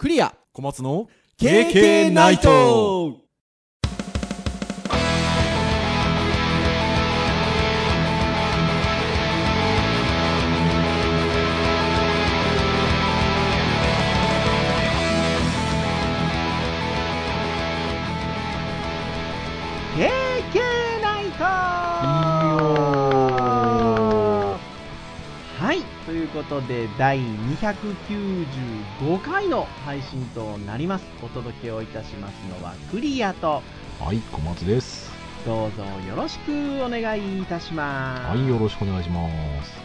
クリア。小松の KK ナイトことで第295回の配信となります。お届けをいたしますのはクリアとはい小松です。どうぞよろしくお願いいたします。はいよろしくお願いします。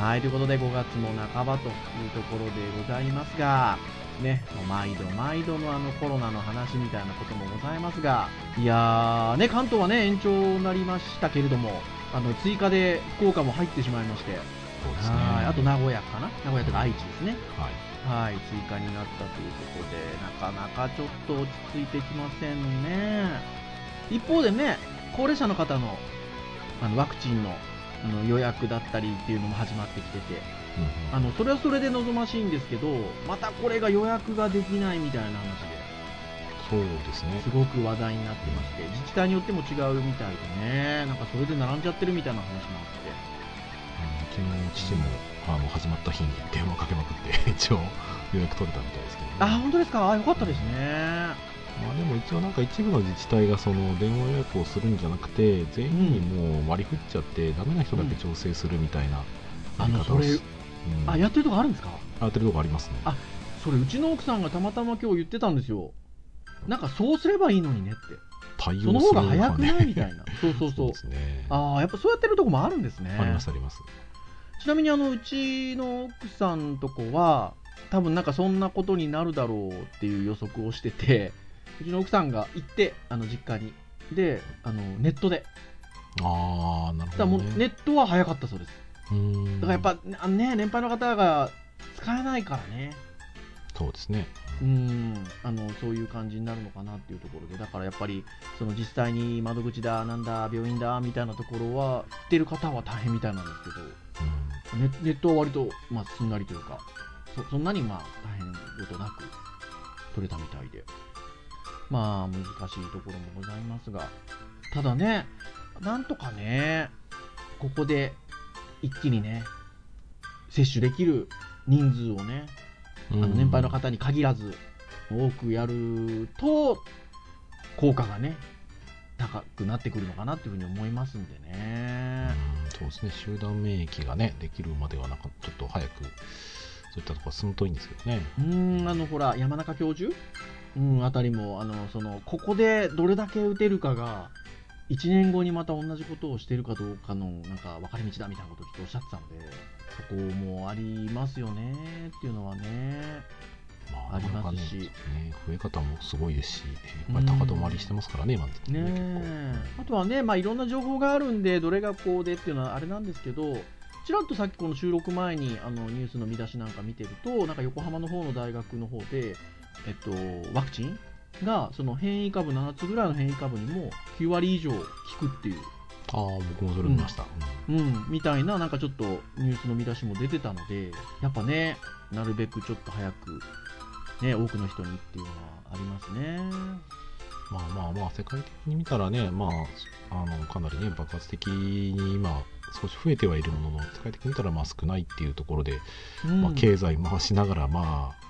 はいということで5月も半ばというところでございますがね、毎度毎度のあのコロナの話みたいなこともございますが、いやー、ね、関東はね、延長になりましたけれども、あの追加で福岡も入ってしまいまして、そうですね。はい。あと名古屋かな？名古屋とか愛知ですね。はい。はい、追加になったということで、なかなかちょっと落ち着いてきませんね。一方でね、高齢者の方のあのワクチンのあの予約だったりっていうのも始まってきてて、うん。あのそれはそれで望ましいんですけど、またこれが予約ができないみたいな話で、そうですね。すごく話題になってまして、自治体によっても違うみたいでね、なんかそれで並んじゃってるみたいな話もあって。あの昨日父もあの始まった日に電話かけまくって 一応予約取れたみたいですけど、ね、あ、本当ですか？あ、よかったですね。まあでも一応なんか一部の自治体がその電話予約をするんじゃなくて全員にもう割り振っちゃってダメな人だけ調整するみたいなやり方をし、あのそれうん。あ、やってるとこあるんですか？やってるとこありますね。あそれうちの奥さんがたまたま今日言ってたんですよ。なんかそうすればいいのにねって。対応するその方が早くない？ね。みたいな。そうそうそう。ですね。ああやっぱそうやってるとこもあるんですね。ありますありますちなみにあのうちの奥さんとこは多分なんかそんなことになるだろうっていう予測をしててうちの奥さんが行ってあの実家に。であのネットで。ああなるだからもうほど、ね、ネットは早かったそうです。うーん。だからやっぱあのね年配の方が使えないからね。そうですね。うん。あのそういう感じになるのかなっていうところで。だからやっぱりその実際に窓口だなんだ病院だみたいなところは行ってる方は大変みたいなんですけど。うんネネットは割と、まあ、すんなりというかそそんなにまあ大変ことなく取れたみたいで。まあ難しいところもございますが。ただねなんとかねここで一気にね接種できる人数をねあの年配の方に限らず多くやると効果がね高くなってくるのかなっていうふうに思いますんでね。そうですね。集団免疫がねできるまではなんかちょっと早くそういったところ進むといいんですけどね。うんあのほら山中教授、うん、あたりもあのそのここでどれだけ打てるかが1年後にまた同じことをしてるかどうかのなんか分かれ道だみたいなことをちょっとおっしゃってたのでそこもありますよねっていうのはね。まありますし。ねね増え方もすごいですしやっぱり高止まりしてますからね今の時期ねねえ。あとはね、まあ、いろんな情報があるんで、どれがこうでっていうのはあれなんですけど、ちらっとさっきこの収録前にあのニュースの見出しなんか見てると、なんか横浜の方の大学の方で、えっと、ワクチンがその変異株、7つぐらいの変異株にも9割以上効くっていう、ああ僕もそれ見ました、うん、みたいな、なんかちょっとニュースの見出しも出てたので、やっぱね、なるべくちょっと早く、ね、多くの人にっていうのはありますね。まあまあまあ世界的に見たらねまああのかなりね爆発的に今少し増えてはいるものの世界的に見たらまあ少ないっていうところで、うんまあ、経済回しながらまあ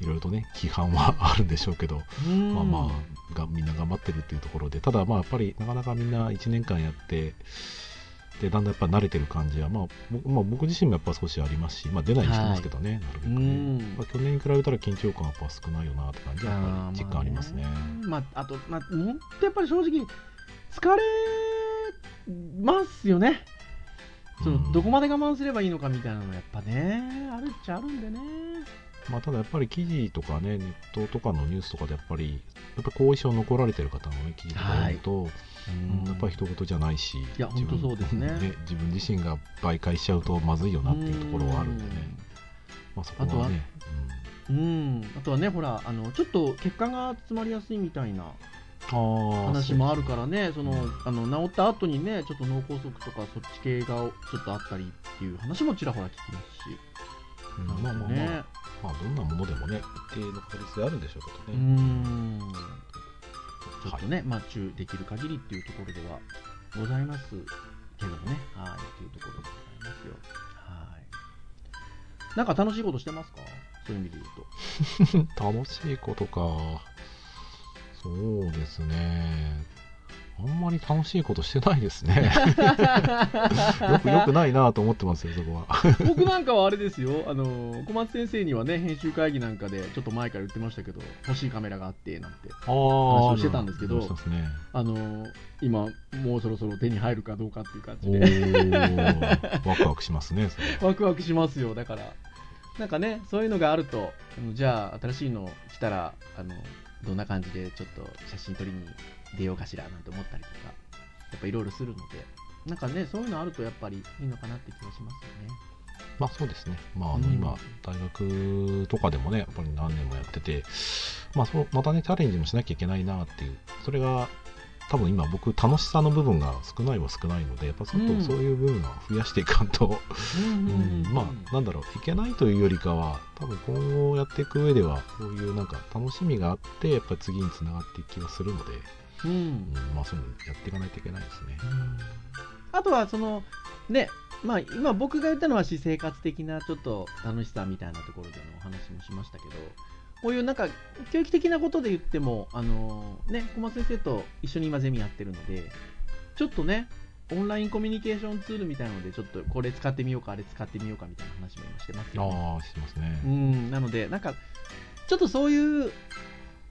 いろいろとね批判はあるんでしょうけど、うんまあまあがみんな頑張ってるっていうところでただまあやっぱりなかなかみんな1年間やってでだんだんやっぱ慣れてる感じは、まあ僕まあ、僕自身もやっぱ少しありますし、まあ、出ないにしてますけどね、なるべくね、うんまあ去年に比べたら緊張感はやっぱ少ないよなって感じはやっぱり実感ありますね。まあ、あと、まあ、本当やっぱり正直、疲れますよね。そうんのどこまで我慢すればいいのかみたいなのがやっぱね、あるっちゃあるんでね。まあ、ただやっぱり記事とかね、ネットとかのニュースとかでやっぱり、やっぱ後遺症残られてる方の、ね、記事とか読むと、うん。やっぱり人事じゃないし、いや自分本当そうですね。自分自身が媒介しちゃうとまずいよなっていうところはあるんでね、まあ、そこはね、うん、あとはね、ほら、あのちょっと血管が詰まりやすいみたいなうん、あ話もあるからね。ね、そのあの治った後にね、ちょっと脳梗塞とかそっち系がちょっとあったりっていう話もちらほら聞きますし。まあまあまねあ、まあ、どんなものでもね、一定の確率であるんでしょうけうどね。ん。ちょっとね、まあ注意できる限りっていうところではございますけどもね。はいっていうところでございますよ。はい。なんか楽しいことしてますか？そういう意味で言うと。楽しいことか。そうですね。あんまり楽しいことしてないですね。よくよくないなと思ってますよ、そこは。僕なんかはあれですよ、あの小松先生にはね、編集会議なんかで、ちょっと前から言ってましたけど、欲しいカメラがあってなんて、あ話をしてたんですけどね。あの今、もうそろそろ手に入るかどうかっていう感じおで、ー、ワクワクしますね、ワクワクしますよ、だから、なんかね、そういうのがあると、じゃあ、新しいの来たらあの、どんな感じでちょっと写真撮りに出ようかしらなんて思ったりとか、やっぱいろいろするので、なんかね、そういうのあるとやっぱりいいのかなって気がしますよね。まあそうですね。まああのうん今、大学とかでもね、やっぱり何年もやってて、まあそうまたね、チャレンジもしなきゃいけないなっていう、それが多分今僕楽しさの部分が少ないは少ないので、やっぱちょっうん。とそういう部分は増やしていかんと、うんまあなんだろう、いけないというよりかは、多分今後やっていく上では、こういうなんか楽しみがあって、やっぱり次につながっていく気がするので、うん。うん、まあそういうのやっていかないといけないですね。あとはそのねまあ今僕が言ったのは私生活的なちょっと楽しさみたいなところでのお話もしましたけどこういうなんか教育的なことで言ってもあのね小松先生と一緒に今ゼミやってるのでちょっとねオンラインコミュニケーションツールみたいなのでちょっとこれ使ってみようかあれ使ってみようかみたいな話も今してますよねああ、してますね。うん、なので、なんか、ちょっとそういう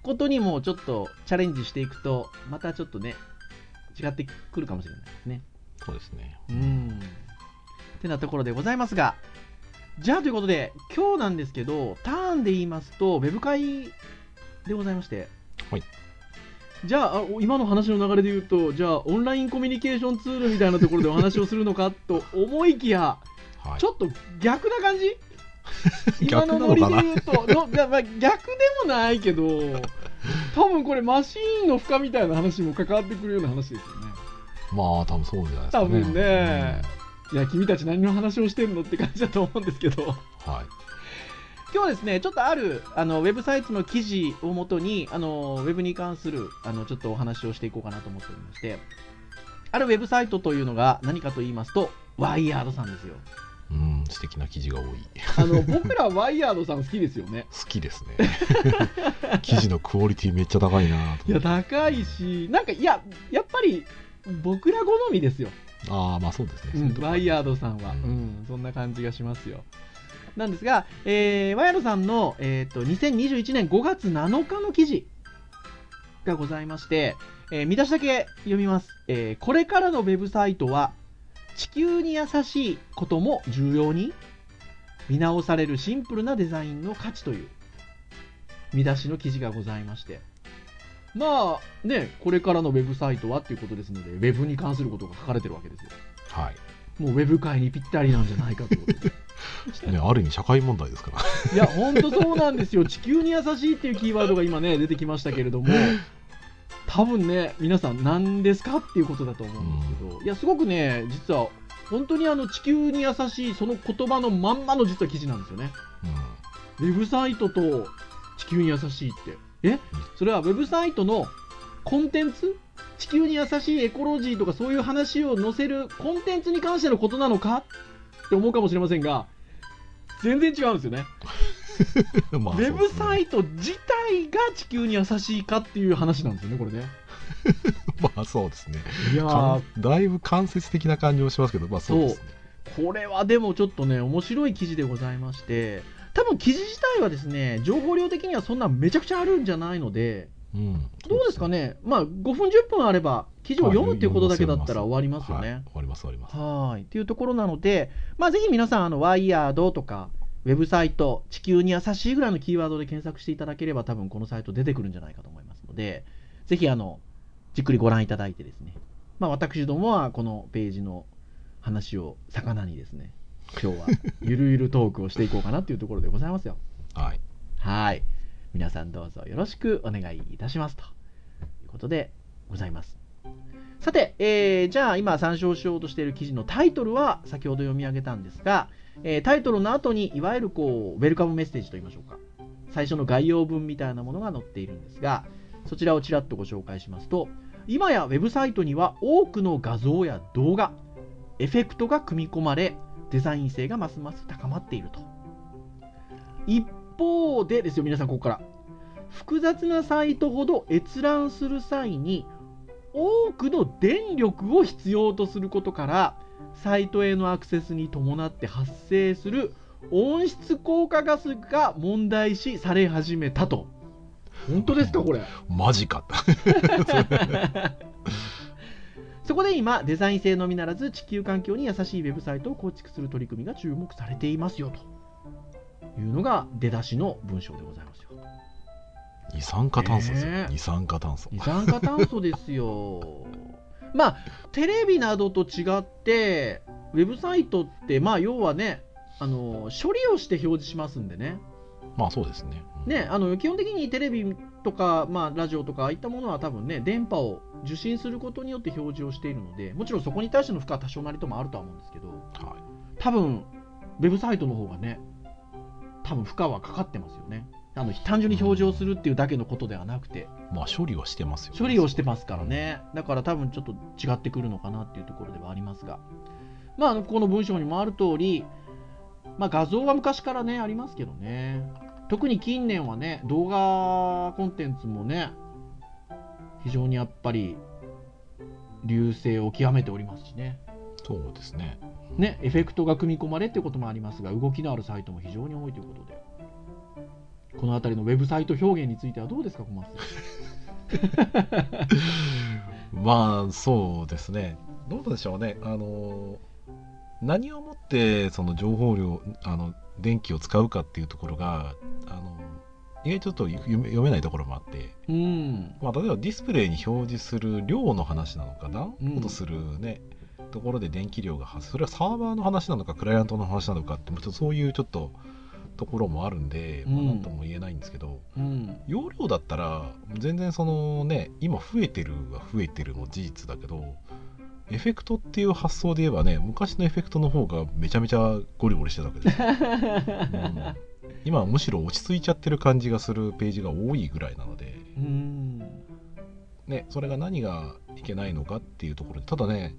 ことにもちょっとチャレンジしていくと、またちょっとね、違ってくるかもしれないですね。そうですね。うん。ってなところでございますが、じゃあということで、今日なんですけど、ターンで言いますと、ウェブ会でございまして、はい。じゃあ、あ今の話の流れで言うと、じゃあ、オンラインコミュニケーションツールみたいなところでお話をするのか？と思いきや、はい。ちょっと逆な感じ？今 逆なのノリで言うと、のいやまあ、逆でもないけど、多分これマシーンの負荷みたいな話も関わってくるような話ですよね。まあ、多分そうじゃないですかね。多分ね、いや、君たち何の話をしてんの？って感じだと思うんですけど、うんはい。今日はですね、ちょっとあるあのウェブサイトの記事をもとに、あのウェブに関するあのちょっとお話をしていこうかなと思っておりまして、あるウェブサイトというのが何かと言いますと、ワイヤードさんですよ。うん、素敵な記事が多い。あの僕らワイヤードさん好きですよね。好きですね。記事のクオリティめっちゃ高いなといや。高いし、なんか、いや、やっぱり、僕ら好みですよ。ああ、まあそうですね。うん、ワイヤードさんは、ううんん、そんな感じがしますよ。なんですが、えーワイヤードさんの、えー、と2021年5月7日の記事がございまして、えー見出しだけ読みます、えーこれからのウェブサイトは地球に優しいことも重要に見直されるシンプルなデザインの価値という見出しの記事がございましてまあねこれからのウェブサイトはっていうことですのでウェブに関することが書かれてるわけですよはい。もうウェブ界にぴったりなんじゃないかということで。ね、ある意味社会問題ですから。いや、本当そうなんですよ。地球に優しいっていうキーワードが今ね、出てきましたけれども、多分ね、皆さん何ですかっていうことだと思うんですけど、いや、すごくね、実は、本当にあの地球に優しいその言葉のまんまの実は記事なんですよね。うウェブサイトと地球に優しいって。え？それはウェブサイトのコンテンツ？地球に優しいエコロジーとかそういう話を載せるコンテンツに関してのことなのか？って思うかもしれませんが、全然違うんですよね。ん。まウェブサイイト自体が地球に優しいかっていう話なんですよね、これね。ト。まあそうですね。いやだいぶ間接的な感じもしますけど、まあそうですね。これはでもちょっとね、面白い記事でございまして、多分記事自体はですね、情報量的にはそんなめちゃくちゃあるんじゃないので、うん。どうですかね、まあ、5分、10分あれば、記事を読むっていうことだけだったら終わりますよはいね。終わります、終わります。はい。っていうところなので、まあ、ぜひ皆さん、あの、ワイヤードとか、ウェブサイト、地球に優しいぐらいのキーワードで検索していただければ、多分このサイト出てくるんじゃないかと思いますので、ぜひ、あの、じっくりご覧いただいてですね、まあ、私どもはこのページの話を魚にですね、今日はゆるゆるトークをしていこうかなっていうところでございますよ。はい。はい。皆さんどうぞよろしくお願いいたしますということでございます。さて、えーじゃあ今参照しようとしている記事のタイトルは先ほど読み上げたんですが、えータイトルの後にいわゆるこうウェルカムメッセージといいましょうか最初の概要文みたいなものが載っているんですがそちらをちらっとご紹介しますと今やウェブサイトには多くの画像や動画エフェクトが組み込まれデザイン性がますます高まっていると。一方でですよ皆さんここから。複雑なサイトほど閲覧する際に多くの電力を必要とすることからサイトへのアクセスに伴って発生する温室効果ガスが問題視され始めたと。本当ですかこれ。マジかそこで今デザイン性のみならず地球環境に優しいウェブサイトを構築する取り組みが注目されていますよというのが出だしの文章でございますよ。二酸化炭素です。よ、ねえ二酸化炭素。二酸化炭素ですよ。まあテレビなどと違ってウェブサイトってまあ要はねあの処理をして表示しますんでね。まあそうですね、うん。ねあの基本的にテレビとか、まあ、ラジオとかああいったものは多分ね電波を受信することによって表示をしているのでもちろんそこに対しての負荷は多少なりともあるとは思うんですけどはい。多分ウェブサイトの方がね多分負荷はかかってますよね。あの単純に表示をするっていうだけのことではなくて。まあ処理はしてますよね、処理をしてますからね。だから多分ちょっと違ってくるのかなっていうところではありますが。まあこの文章にもある通りまあ画像は昔からねありますけどね。特に近年はね動画コンテンツもね非常にやっぱり流星を極めておりますしね。そうですね。ねエフェクトが組み込まれってこともありますが動きのあるサイトも非常に多いということで。この辺りのウェブサイト表現についてはどうですか小松さん？まあそうですね。どうでしょうね。あの何をもってその情報量あの電気を使うかっていうところがあの意外とちょっと読めないところもあって、うん。まあ、例えばディスプレイに表示する量の話なのかダウンロードするね、ところで電気量が発それはサーバーの話なのかクライアントの話なのかってもうちょっとそういうちょっとところもあるんで、まあ、うんなんとも言えないんですけど、うん。容量だったら全然そのね今増えてるは増えてるも事実だけどエフェクトっていう発想で言えばね昔のエフェクトの方がめちゃめちゃゴリゴリしてたわけですよ、うん今はむしろ落ち着いちゃってる感じがするページが多いぐらいなので、うん。ね、それが何がいけないのかっていうところでただね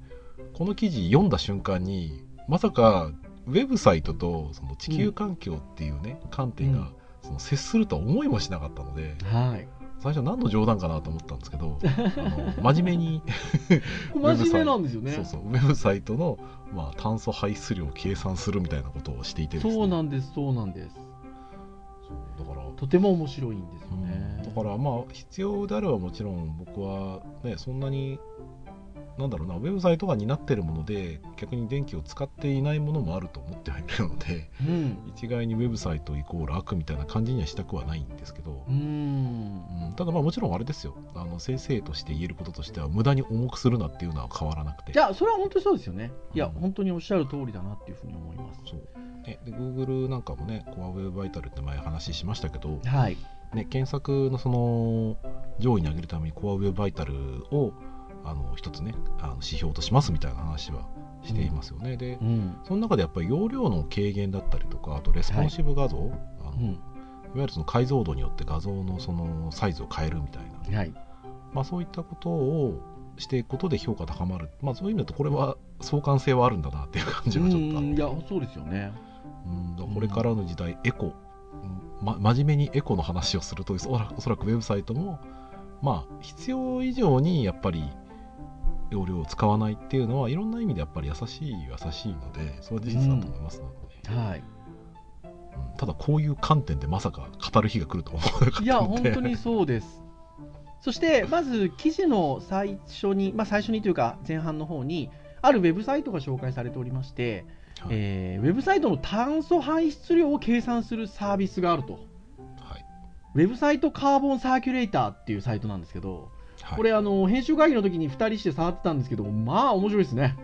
この記事読んだ瞬間にまさかウェブサイトとその地球環境っていうね、観点が、うん。その接するとは思いもしなかったのではい。最初何の冗談かなと思ったんですけど あの真面目に 真面目なんですよね。そうそうウェブサイトの、まあ、炭素排出量を計算するみたいなことをしていてですね。そうなんですそうなんですとても面白いんですようん。ねだからまあ必要であればもちろん僕はねそんなになんだろうなウェブサイトが担ってるもので逆に電気を使っていないものもあると思ってはいるのでうん。一概にウェブサイトイコール悪みたいな感じにはしたくはないんですけど。う、ん。うんただまあもちろんあれですよ。あの先生として言えることとしては無駄に重くするなっていうのは変わらなくて。いやそれは本当にそうですよね。いやうん本当におっしゃる通りだなっていうふうに思います。そうねで Google なんかもねコアウェブバイタルって前話しましたけど、はい。ね、検索のその上位に上げるためにコアウェブバイタルをあの一つねあの指標としますみたいな話はしていますよね、でうん。その中でやっぱり容量の軽減だったりとかあとレスポンシブ画像、い、あのい。わうん。ゆるその解像度によって画像のそのサイズを変えるみたいな、はい。まあ、そういったことをしていくことで評価高まる、まあ、そういう意味だとこれは相関性はあるんだなっていう感じがちょっとあって。うんいやそうですよね。うん、これからの時代、エコ、うんま、真面目にエコの話をするとおそらくウェブサイトも、まあ、必要以上にやっぱり容量を使わないっていうのはいろんな意味でやっぱり優しい優しいのでそれは事実だと思いますので、はい。うん。ただこういう観点でまさか語る日が来るとは思わなかったので。いや本当にそうです。そしてまず記事の最初に、まあ、最初にというか前半の方にあるウェブサイトが紹介されておりまして、はい。えーウェブサイトの炭素排出量を計算するサービスがあると。はい。ウェブサイトカーボンサーキュレーターっていうサイトなんですけど、はい。これあの編集会議の時に2人して触ってたんですけどまあ面白いですね。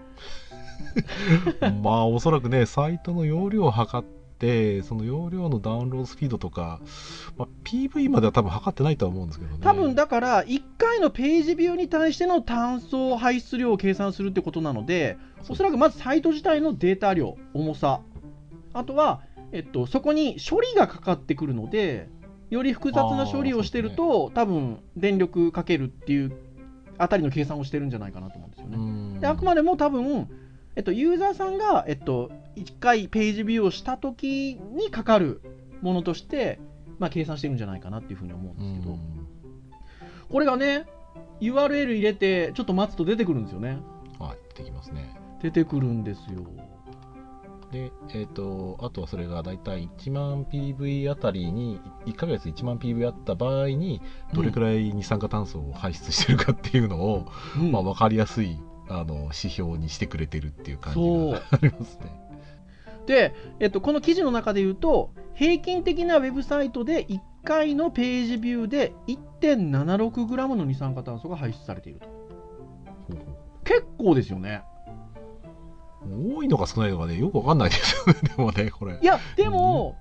まあおそらくねサイトの容量を測っってその容量のダウンロードスピードとか、まあ、PV までは多分測ってないとは思うんですけどね。多分だから1回のページビューに対しての単層排出量を計算するってことなのでおそらくまずサイト自体のデータ量重さ。あとは、えっと、そこに処理がかかってくるのでより複雑な処理をしてると、多分電力かけるっていうあたりの計算をしてるんじゃないかなと思うんですよね。うん。であくまでも多分、えっと、ユーザーさんが、えっと、1回ページビューをしたときにかかるものとして、まあ、計算してるんじゃないかなっていうふうに思うんですけど、これがね URL 入れてちょっと待つと出てくるんですよね。はいできますね。出てくるんですよでえっ、とあとはそれが大体1万 PV あたりに1ヶ月1万 PV あった場合にどれくらい二酸化炭素を排出してるかっていうのを、うん。まあ、分かりやすいあの指標にしてくれてるっていう感じがありますね。で、えっと、この記事の中で言うと平均的なウェブサイトで1回のページビューで 1.76g の二酸化炭素が排出されていると。結構ですよね。う多いのか少ないのかねよくわかんないですよね でもねこれ。いやでも、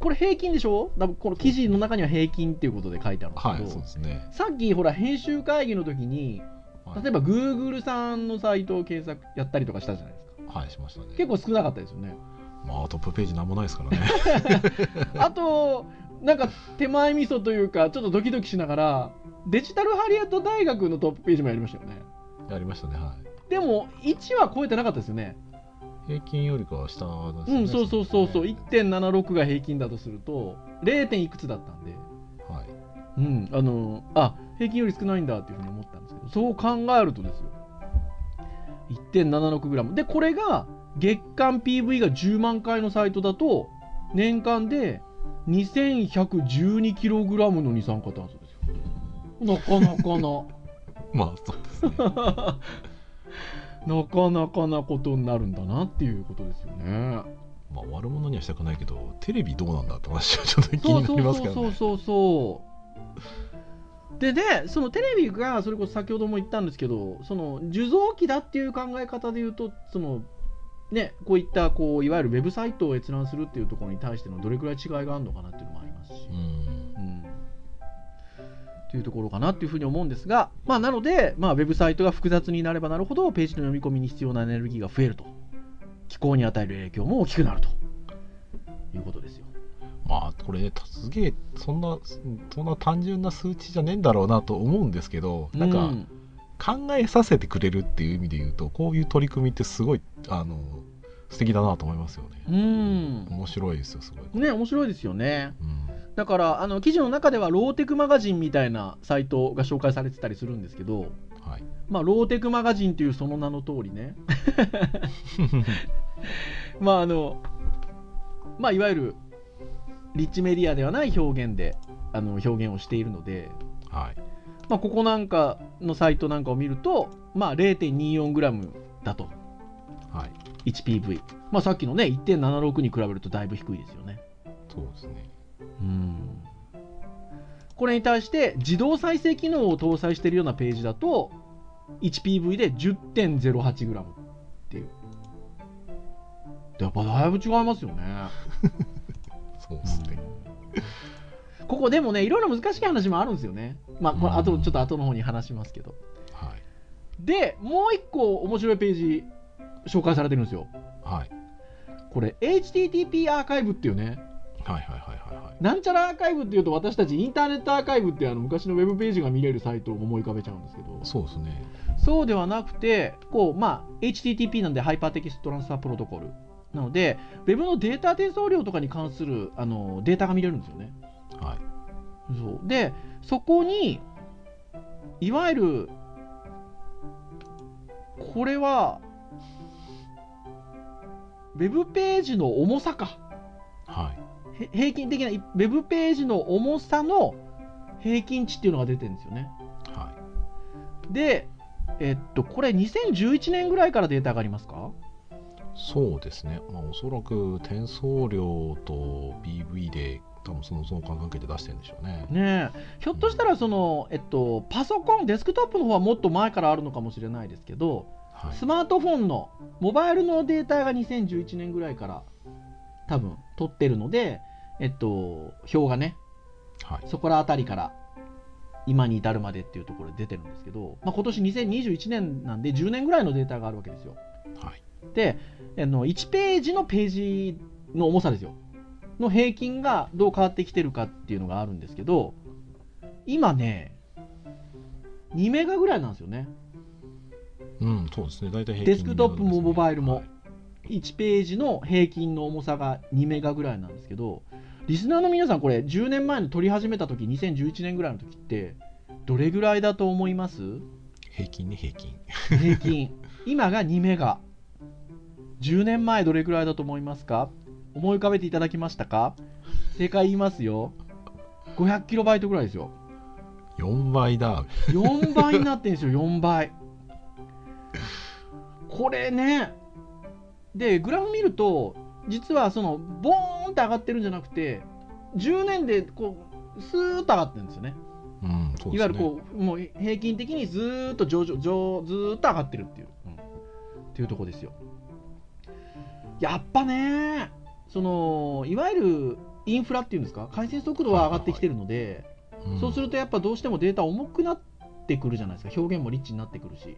これ平均でしょ？多分この記事の中には平均っていうことで書いてあるんですけど、はいそうですね。さっきほら編集会議の時にはい。例えば Google さんのサイトを検索やったりとかしたじゃないですか。はいしましたね。結構少なかったですよね。まあトップページなんもないですからね。あとなんか手前味噌というかちょっとドキドキしながらデジタルハリウッド大学のトップページもやりましたよね。やりましたねはい。でも1は超えてなかったですよね平均よりかは下ですね。うんそうそうそうそう。ね1.76が平均だとすると 0. 点いくつだったんで。はい。うんあのあ平均より少ないんだっていうふうに思ったんですけどそう考えるとですよ。1.76g でこれが月間 PV が10万回のサイトだと年間で 2112kg の二酸化炭素ですよ。なかなかな。まあそうですね なかなかなことになるんだなっていうことですよね。まあ悪者にはしたくないけどテレビどうなんだって話はちょっと気になりますけどね。そうそうそうそうででそのテレビがそれこそ先ほども言ったんですけどその受像機だっていう考え方で言うとそのねこういったこういわゆるウェブサイトを閲覧するっていうところに対してのどれくらい違いがあるのかなっていうのもありますし、うんうん、というところかなっていうふうに思うんですが、まあ、なので、まあ、ウェブサイトが複雑になればなるほどページの読み込みに必要なエネルギーが増えると気候に与える影響も大きくなると。いうことですよ。まあこれねすげえそんなそんな単純な数値じゃねえんだろうなと思うんですけどなんかうん。考えさせてくれるっていう意味で言うとこういう取り組みってすごいあの素敵だなと思いますよね。うん。面白いですよすごい、ね、面白いですよね。うんだから、あの記事の中では、ローテクマガジンみたいなサイトが紹介されてたりするんですけど、はい、まあ、ローテクマガジンというその名の通りね、まあ、あの、まあ、いわゆる、リッチメディアではない表現で、あの表現をしているので、はい。まあ、ここなんかのサイトなんかを見ると、まあ、0.24g だと、はい。1PV。まあ、さっきのね、1.76に比べるとだいぶ低いですよね。そうですねうん。これに対して自動再生機能を搭載しているようなページだと 1PV で 10.08g っていう。やっぱだいぶ違いますよね、そうですね、ここでもねいろいろ難しい話もあるんですよね。まあこれうん。後ちょっと後の方に話しますけど。はい。でもう一個面白いページ紹介されてるんですよ。はい。これ HTTP アーカイブっていうね。はいはいはいはいはい。なんちゃらアーカイブっていうと私たちインターネットアーカイブってあの昔のウェブページが見れるサイトを思い浮かべちゃうんですけど。そうですね。そうではなくてこう、まあ、HTTP なんでハイパーテキストトランスファープロトコルなので Web のデータ転送量とかに関するあのデータが見れるんですよね。はい。そう。でそこにいわゆるこれはウェブページの重さか。はい。へ平均的なウェブページの重さの平均値っていうのが出てるんですよね。はい。でえっとこれ2011年ぐらいからデータがありますか？そうですね、まあ、おそらく転送量と PV で多分その相関関係で出してるんでしょうね。ねえ。ひょっとしたらその、えっと、パソコンデスクトップの方はもっと前からあるのかもしれないですけどはい。スマートフォンのモバイルのデータが2011年ぐらいから多分撮ってるので、えっと、表がね、はい。そこら辺りから今に至るまでっていうところで出てるんですけど、まあ、今年2021年なんで10年ぐらいのデータがあるわけですよ。はい。であの1ページのページの重さですよ。の平均がどう変わってきてるかっていうのがあるんですけど今ね2メガぐらいなんですよね。うんそうですね。大体平均デスクトップもモバイルも。はい1ページの平均の重さが2メガぐらいなんですけどリスナーの皆さんこれ10年前の撮り始めた時2011年ぐらいの時ってどれぐらいだと思います？平均ね平均。平均。今が2メガ。10年前どれぐらいだと思いますか？思い浮かべていただきましたか？正解言いますよ。500キロバイトぐらいですよ。4倍だ。4倍になってるんですよ4倍。これねでグラフ見ると実はそのボーンって上がってるんじゃなくて10年でこうスーッと上がってるんですよね。うんね。いわゆるこうもう平均的にずーっと上々上ずーっと上がってるっていう、うんっていうとこですよ。やっぱねそのいわゆるインフラっていうんですか？回線速度は上がってきてるので、うん。そうするとやっぱどうしてもデータ重くなってくるじゃないですか。表現もリッチになってくるし、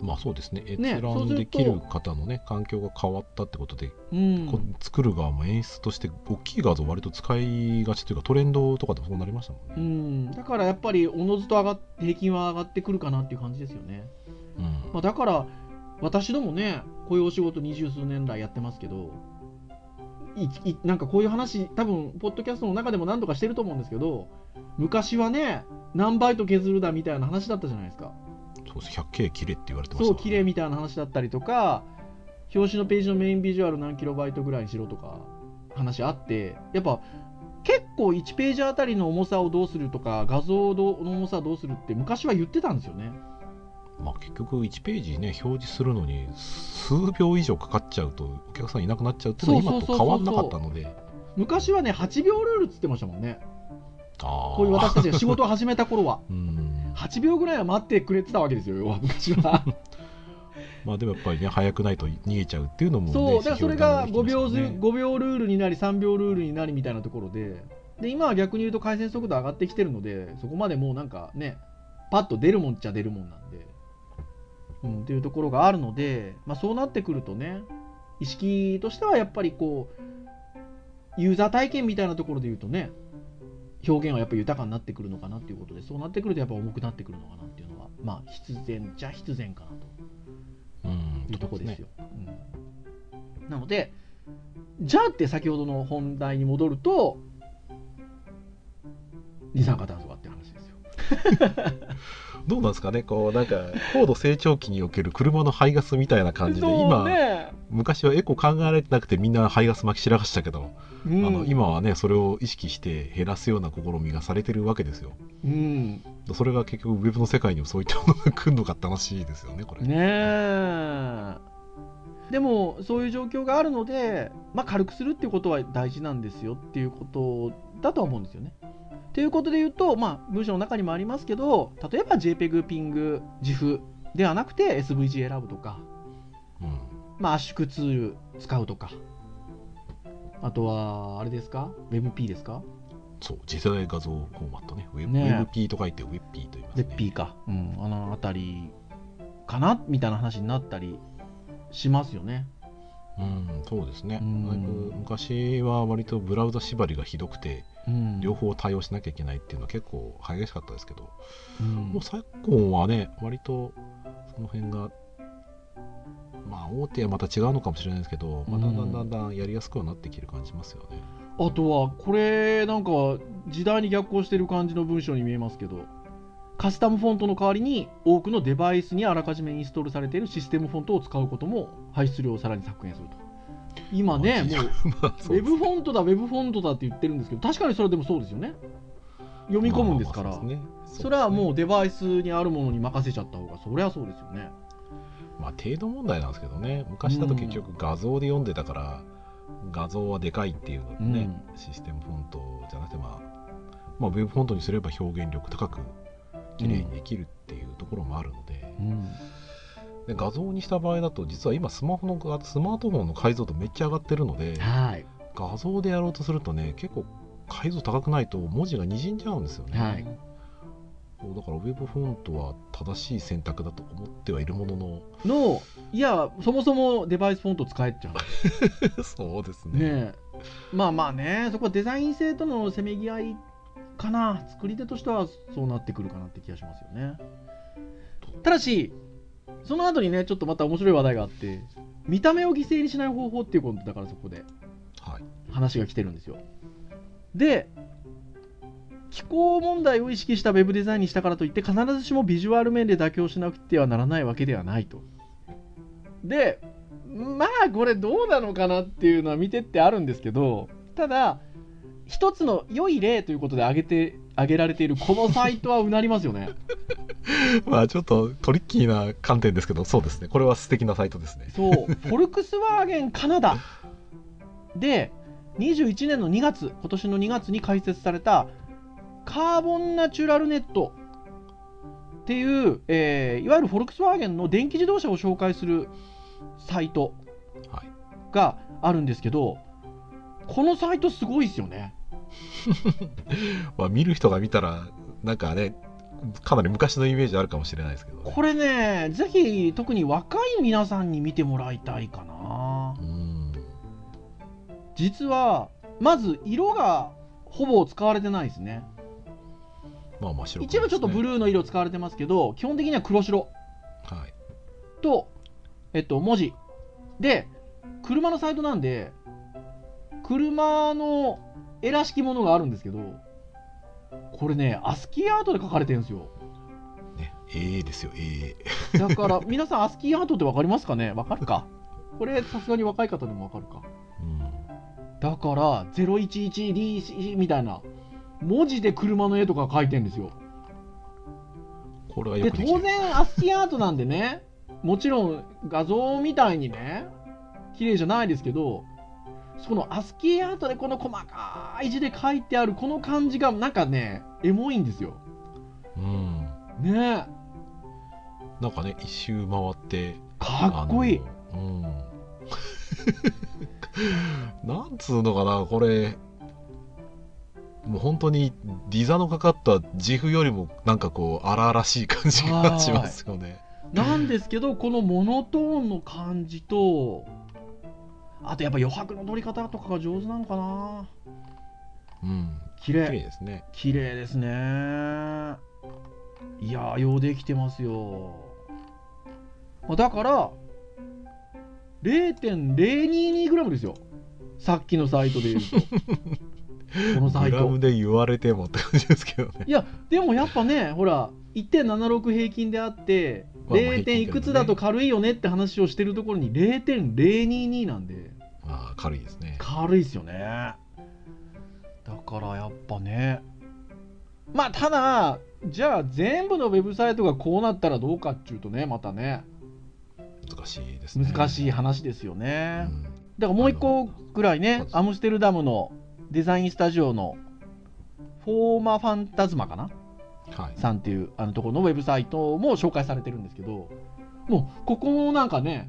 まあそうですね。閲覧できる方のね環境が変わったってことで、うん。作る側も演出として大きい画像割と使いがちというかトレンドとかでもそうなりましたもんうね、ん、だからやっぱりおのずと上がって平均は上がってくるかなっていう感じですよね、うん。まあ、だから私どもねこういうお仕事二十数年来やってますけどいいなんかこういう話多分ポッドキャストの中でも何度かしてると思うんですけど昔はね何バイト削るだみたいな話だったじゃないですか。そうです。100K 切れって言われてましたからそう綺麗みたいな話だったりとか表紙のページのメインビジュアル何キロバイトぐらいにしろとか話あってやっぱ結構1ページあたりの重さをどうするとか画像の重さをどうするって昔は言ってたんですよねまあ、結局1ページね表示するのに数秒以上かかっちゃうとお客さんいなくなっちゃうっていうのは今と変わんなかったので。昔はね8秒ルールっつってましたもんね。こういう私たちが仕事を始めた頃は。うん。8秒ぐらいは待ってくれてたわけですよ 昔は。まあでもやっぱりね早くないと逃げちゃうっていうのも、ね、そう。だからそれが5秒ず指標になってきますよね5秒ルールになり3秒ルールになりみたいなところで。で今は逆に言うと回線速度上がってきてるのでそこまでもうなんかねパッと出るもんっちゃ出るもんなんで、うん、っていうところがあるので、まあ、そうなってくるとね意識としてはやっぱりこうユーザー体験みたいなところで言うとね表現はやっぱり豊かになってくるのかなっていうことでそうなってくるとやっぱ重くなってくるのかなっていうのはまあ必然じゃ必然かなとうんいうところですよ。うんなので、じゃあって先ほどの本題に戻ると、二酸化炭素。どうなんですかね？こうなんか高度成長期における車の排ガスみたいな感じで今、ね、昔はエコ考えられてなくてみんな排ガス巻き散らかしたけど、うん。あの今はねそれを意識して減らすような試みがされてるわけですよ。うん、それが結局ウェブの世界にもそういったものが来るのかって話ですよねこれ。ねえ。でもそういう状況があるので、まあ、軽くするっていうことは大事なんですよっていうことだとは思うんですよね。ということで言うと、まあ、文章の中にもありますけど例えば JPEG、PING、GIF ではなくて SVG 選ぶとかうんまあ、圧縮ツール使うとか、あとは、あれですか ?WebP ですか？そう次世代画像フォーマットねウェブね WebP と書いて WebP と言いますね ?WebP か。うん、あのあたりかなみたいな話になったりしますよね。うんそうですね、うんだいぶ昔は割とブラウザ縛りがひどくてうん、両方対応しなきゃいけないっていうのは結構激しかったですけど、うん。もう昨今はね割とその辺がまあ大手はまた違うのかもしれないですけど、まあ、だんだんだんだんやりやすくはなってきてる感じますよね、あとは、これ、なんか、時代に逆行してる感じの文章に見えますけど、カスタムフォントの代わりに、多くのデバイスにあらかじめインストールされているシステムフォントを使うことも、排出量をさらに削減すると。今ね、もう、まあウェブフォントだ、ウェブフォントだって言ってるんですけど、確かにそれはでもそうですよね。読み込むんですから、まあまあそれはもううデバイスにあるものに任せちゃった方が、そりゃそうですよね。まあ程度問題なんですけどね昔だと結局画像で読んでたから、画像はでかいっていうのでね、システムフォントじゃなくてまあ、まあ、ウェブフォントにすれば表現力高く綺麗にできるっていうところもあるので,、うん。で画像にした場合だと実は今スマホのスマートフォンの解像度めっちゃ上がってるのではい。画像でやろうとするとね結構解像高くないと文字がにじんじゃうんですよね、はい。だからウェブフォントは正しい選択だと思ってはいるものの。のいやそもそもデバイスフォント使えっちゃう。そうですね。ねえ。まあまあねそこはデザイン性とのせめぎ合いかな。作り手としてはそうなってくるかなって気がしますよね。ただしその後にねちょっとまた面白い話題があって見た目を犠牲にしない方法っていうことだからそこで。はい。話が来てるんですよ。で気候問題を意識したウェブデザインにしたからといって必ずしもビジュアル面で妥協しなくてはならないわけではないと。でまあこれどうなのかなっていうのは見てってあるんですけどただ一つの良い例ということで挙げて挙げられているこのサイトはうなりますよね。まあちょっとトリッキーな観点ですけどそうですね。これは素敵なサイトですね。そう、フォルクスワーゲンカナダで21年の2月、今年の2月に開設されたカーボンナチュラルネットっていう、えーいわゆるフォルクスワーゲンの電気自動車を紹介するサイトはい。があるんですけど、このサイトすごいですよね。まあ見る人が見たらなんかねかなり昔のイメージあるかもしれないですけどね。これね、ぜひ特に若い皆さんに見てもらいたいかな。うん。実は、まず色がほぼ使われてないですね。まあまあ白一部ちょっとブルルーの色使われてますけど基本的には黒白。はい。と、えっと、文字。で車のサイトなんで車の絵らしきものがあるんですけどこれねアスキーアートで書かれてるんですよ。ねええですよええだから 皆さんアスキーアートって分かりますかね？分かるか。これさすがに若い方でも分かるか。うん。だから 011DC みたいな文字で車の絵とか書いてるんですよ。これはよで当然アスキーアートなんでねもちろん画像みたいにね綺麗じゃないですけどそのアスキーアートでこの細かい字で書いてあるこの感じがなんかねエモいんですよ。うん。ね。なんかね一周回ってかっこいい。うん。なんつうのかなこれ。もう本当にディザのかかった自負よりもなんかこう荒々しい感じがしますよね。なんですけどこのモノトーンの感じとあとやっぱ余白の取り方とかが上手なのかな。うん。綺綺麗麗ですね。綺麗ですね。いやーようできてますよ。まあだから0.022グラムですよ。さっきのサイトで言うと。このサイト。グラムで言われてもって感じですけどね。いやでもやっぱねほら1.76平均であってまあまあ 0. 点いくつだと軽いよねって話をしてるところに0.022なんで。ああ軽いですね。軽いですよね。だからやっぱね。まあただじゃあ全部のウェブサイトがこうなったらどうかっていうとねまたね。難しいですね。難しい話ですよね、うん。だからもう一個ぐらいねアムステルダムのデザインスタジオのフォーマファンタズマかな？はいさんっていうあのところのウェブサイトも紹介されてるんですけどもうここもなんかね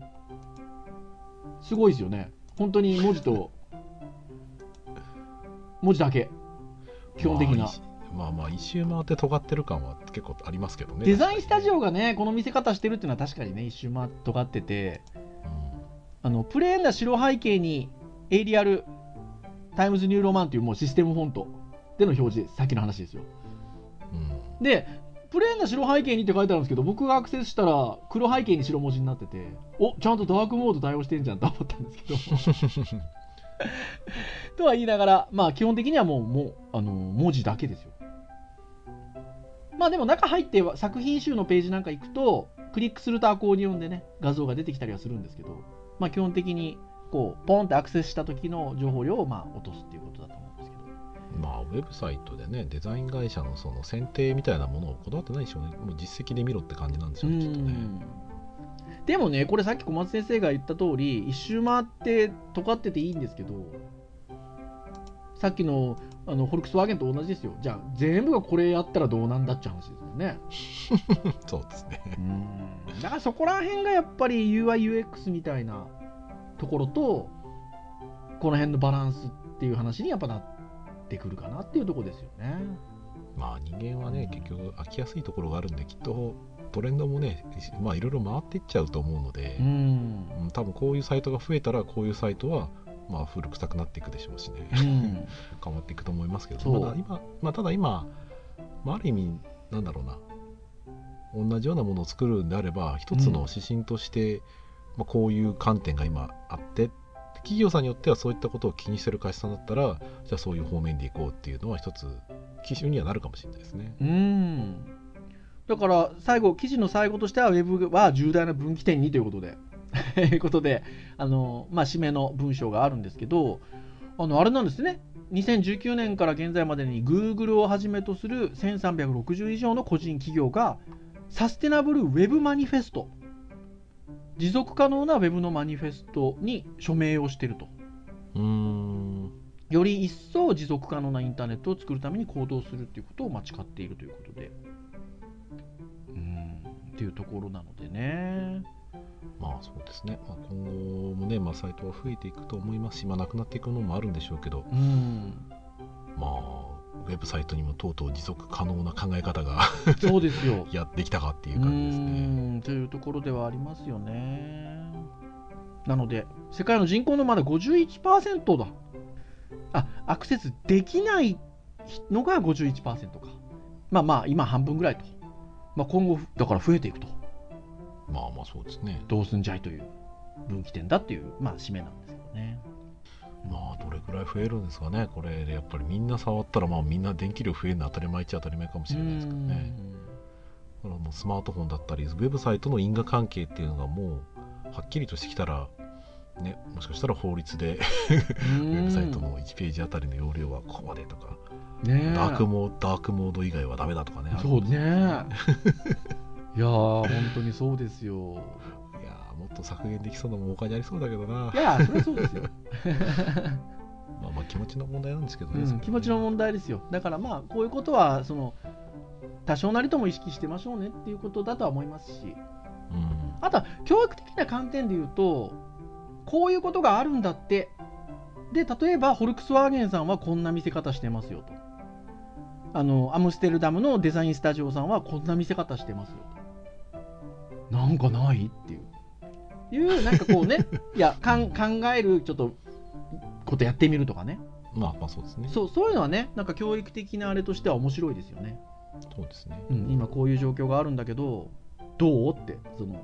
すごいですよね。本当に文字と 文字だけ。基本的な、まあ一まあまあ一周回って尖ってる感は結構ありますけどね。デザインスタジオがねこの見せ方してるっていうのは確かにね一周回って尖ってて。あのプレーンな白背景に Arial Times New Roman というもうシステムフォントでの表示さっきの話ですよ。うんうんでプレーンな白背景にって書いてあるんですけど僕がアクセスしたら黒背景に白文字になってておちゃんとダークモード対応してんじゃんと思ったんですけど。とは言いながらまあ基本的にはもうもうあの文字だけですよ。まあでも中入っては作品集のページなんか行くとクリックするとアコーディオンでね画像が出てきたりはするんですけどまあ基本的にこうポンってアクセスした時の情報量をまあ落とすっていうことだとまあウェブサイトでねデザイン会社のその選定みたいなものをこだわってないでしょうね。もう実績で見ろって感じなんでしょうねきっとね。うんでもねこれさっき小松先生が言った通り一周回って尖ってていいんですけどさっきのあのフォルクスワーゲンと同じですよ。じゃあ全部がこれやったらどうなんだっちゃう話ですよね。そうですね。うん。だからそこら辺がやっぱり UIUX みたいなところとこの辺のバランスっていう話にやっぱなってくるかなっていうところですよね。まあ人間はね結局飽きやすいところがあるんできっとトレンドもねまあいろいろ回っていっちゃうと思うので、うん。うん多分こういうサイトが増えたらこういうサイトはまあ古臭くなっていくでしょうしね、うん。変わっていくと思いますけど。そう。まだ今、まあ、ただ今、まあ、ある意味なんだろうな。同じようなものを作るんであれば一つの指針として、まあ、こういう観点が今あって企業さんによってはそういったことを気にしてる会社さんだったらじゃあそういう方面でいこうっていうのは一つ基準にはなるかもしれないですね。うん。だから最後記事の最後としてはウェブは重大な分岐点にということで。ということであの、まあ、締めの文章があるんですけどあのあれなんですね。2019年から現在までに Google をはじめとする1360以上の個人企業がサステナブルウェブマニフェスト持続可能なウェブのマニフェストに署名をしていると。うーん。より一層持続可能なインターネットを作るために行動するということをまあ誓っているということで。うん。っていうところなのでね。まあそうですね、まあ、今後もね、まあ、サイトは増えていくと思いますし、まあ、なくなっていくのもあるんでしょうけど、うん、まあ、ウェブサイトにもとうとう持続可能な考え方がそうですよ。やってきたかっていう感じですね。うんというところではありますよね。なので、世界の人口のまだ51%だ。あ、アクセスできないのが51%か。まあまあ、今半分ぐらいと。まあ、今後、だから増えていくと。まあまあそうですね。どうすんじゃいという分岐点だっていう、まあ、締めなんですけどね。まあどれくらい増えるんですかね、これでやっぱりみんな触ったら、まあみんな電気量増えるのは当たり前っちゃ当たり前かもしれないですけどね。だからもうスマートフォンだったり、ウェブサイトの因果関係っていうのがもうはっきりとしてきたら、ね、もしかしたら法律でうん。ウェブサイトの1ページあたりの容量はここまでとか、ねえ。ダークモーダークモード以外はダメだとかね。そうね。いやー本当にそうですよっと削減できそうなもん他にありそうだけどな。いやそれはそうですよ、まあまあ気持ちの問題なんですけどね。うん、気持ちの問題ですよ。だからまあこういうことはその多少なりとも意識してましょうねっていうことだとは思いますし。うん。あとは教育的な観点で言うとこういうことがあるんだって。で例えばフォルクスワーゲンさんはこんな見せ方してますよと。あのアムステルダムのデザインスタジオさんはこんな見せ方してますよと。なんかないっていういうなんかこうね いやかん考えるちょっとことやってみるとかねまあまあそうですね。そうそういうのはねなんか教育的なあれとしては面白いですよね、そうですね。うん、今こういう状況があるんだけどどうってその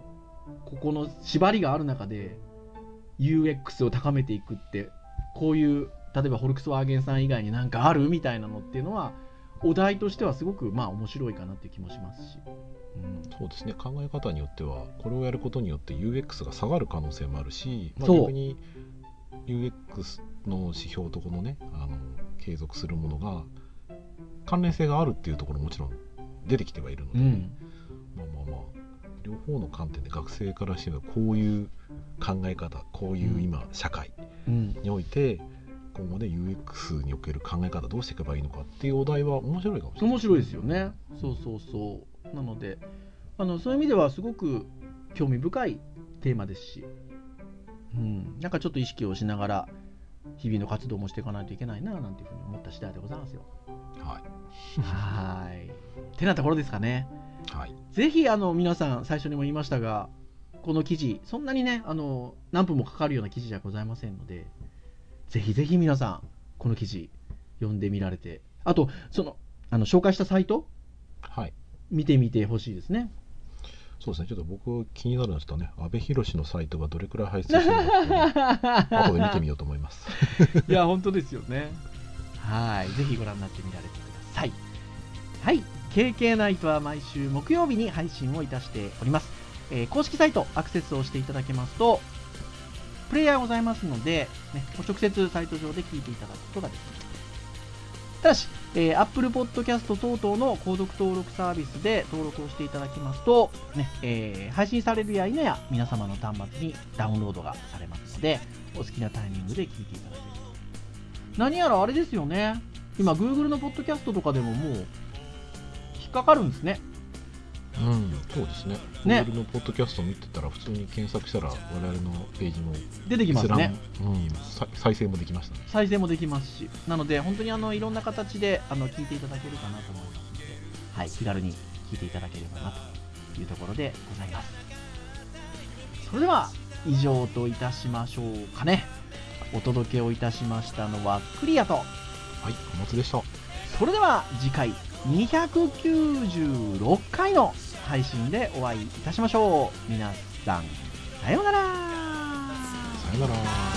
ここの縛りがある中で UX を高めていくってこういう例えばフォルクスワーゲンさん以外になんかあるみたいなのっていうのはお題としてはすごくまあ面白いかなって気もしますし、うん、そうですね。考え方によってはこれをやることによって UX が下がる可能性もあるし、まあ、逆に UX の指標とこのねあの継続するものが関連性があるっていうところももちろん出てきてはいるので、うん。まあまあまあ両方の観点で学生からしてみればこういう考え方こういう今社会うん、において今後ね UX における考え方どうしていけばいいのかっていうお題は面白いかもしれない。面白いですよね。そうそうそう。なのであのそういう意味ではすごく興味深いテーマですし、うん、なんかちょっと意識をしながら日々の活動もしていかないといけないななんていうふうに思った次第でございますよ。はい。はーいてなところですかね。はい。ぜひあの皆さん最初にも言いましたがこの記事そんなにねあの何分もかかるような記事じゃございませんのでぜひぜひ皆さんこの記事読んでみられてあとそのあの紹介したサイト？はい見てみてほしいですね。そうですね、ちょっと僕気になるのはちょっとね、阿部寛のサイトがどれくらい配信してるのか 後で見てみようと思います。いや、本当ですよね。はい。ぜひご覧になってみられてください。はい。KK ナイトは毎週木曜日に配信をいたしております。えー公式サイトアクセスをしていただけますと、プレイヤーございますので、ね、直接サイト上で聞いていただくことができます。ただし、えー Apple Podcast 等々の購読登録サービスで登録をしていただきますと、ねえー配信されるや否や皆様の端末にダウンロードがされますので、お好きなタイミングで聞いていただける。何やらあれですよね。今、Google のポッドキャストとかでももう、引っかかるんですね。うん、そうですね。ね。Google のポッドキャスト見てたら、普通に検索したら、我々のページも出てきますね。うん、さ再生もできましたね。再生もできますし。なので本当にあのいろんな形であの聞いていただけるかなと思いますので、はい、気軽に聞いていただければなというところでございます。それでは以上といたしましょうかね。お届けをいたしましたのはクリアと。はい、小松でした。それでは次回296回の配信でお会いいたしましょう皆さんさようならさよなら。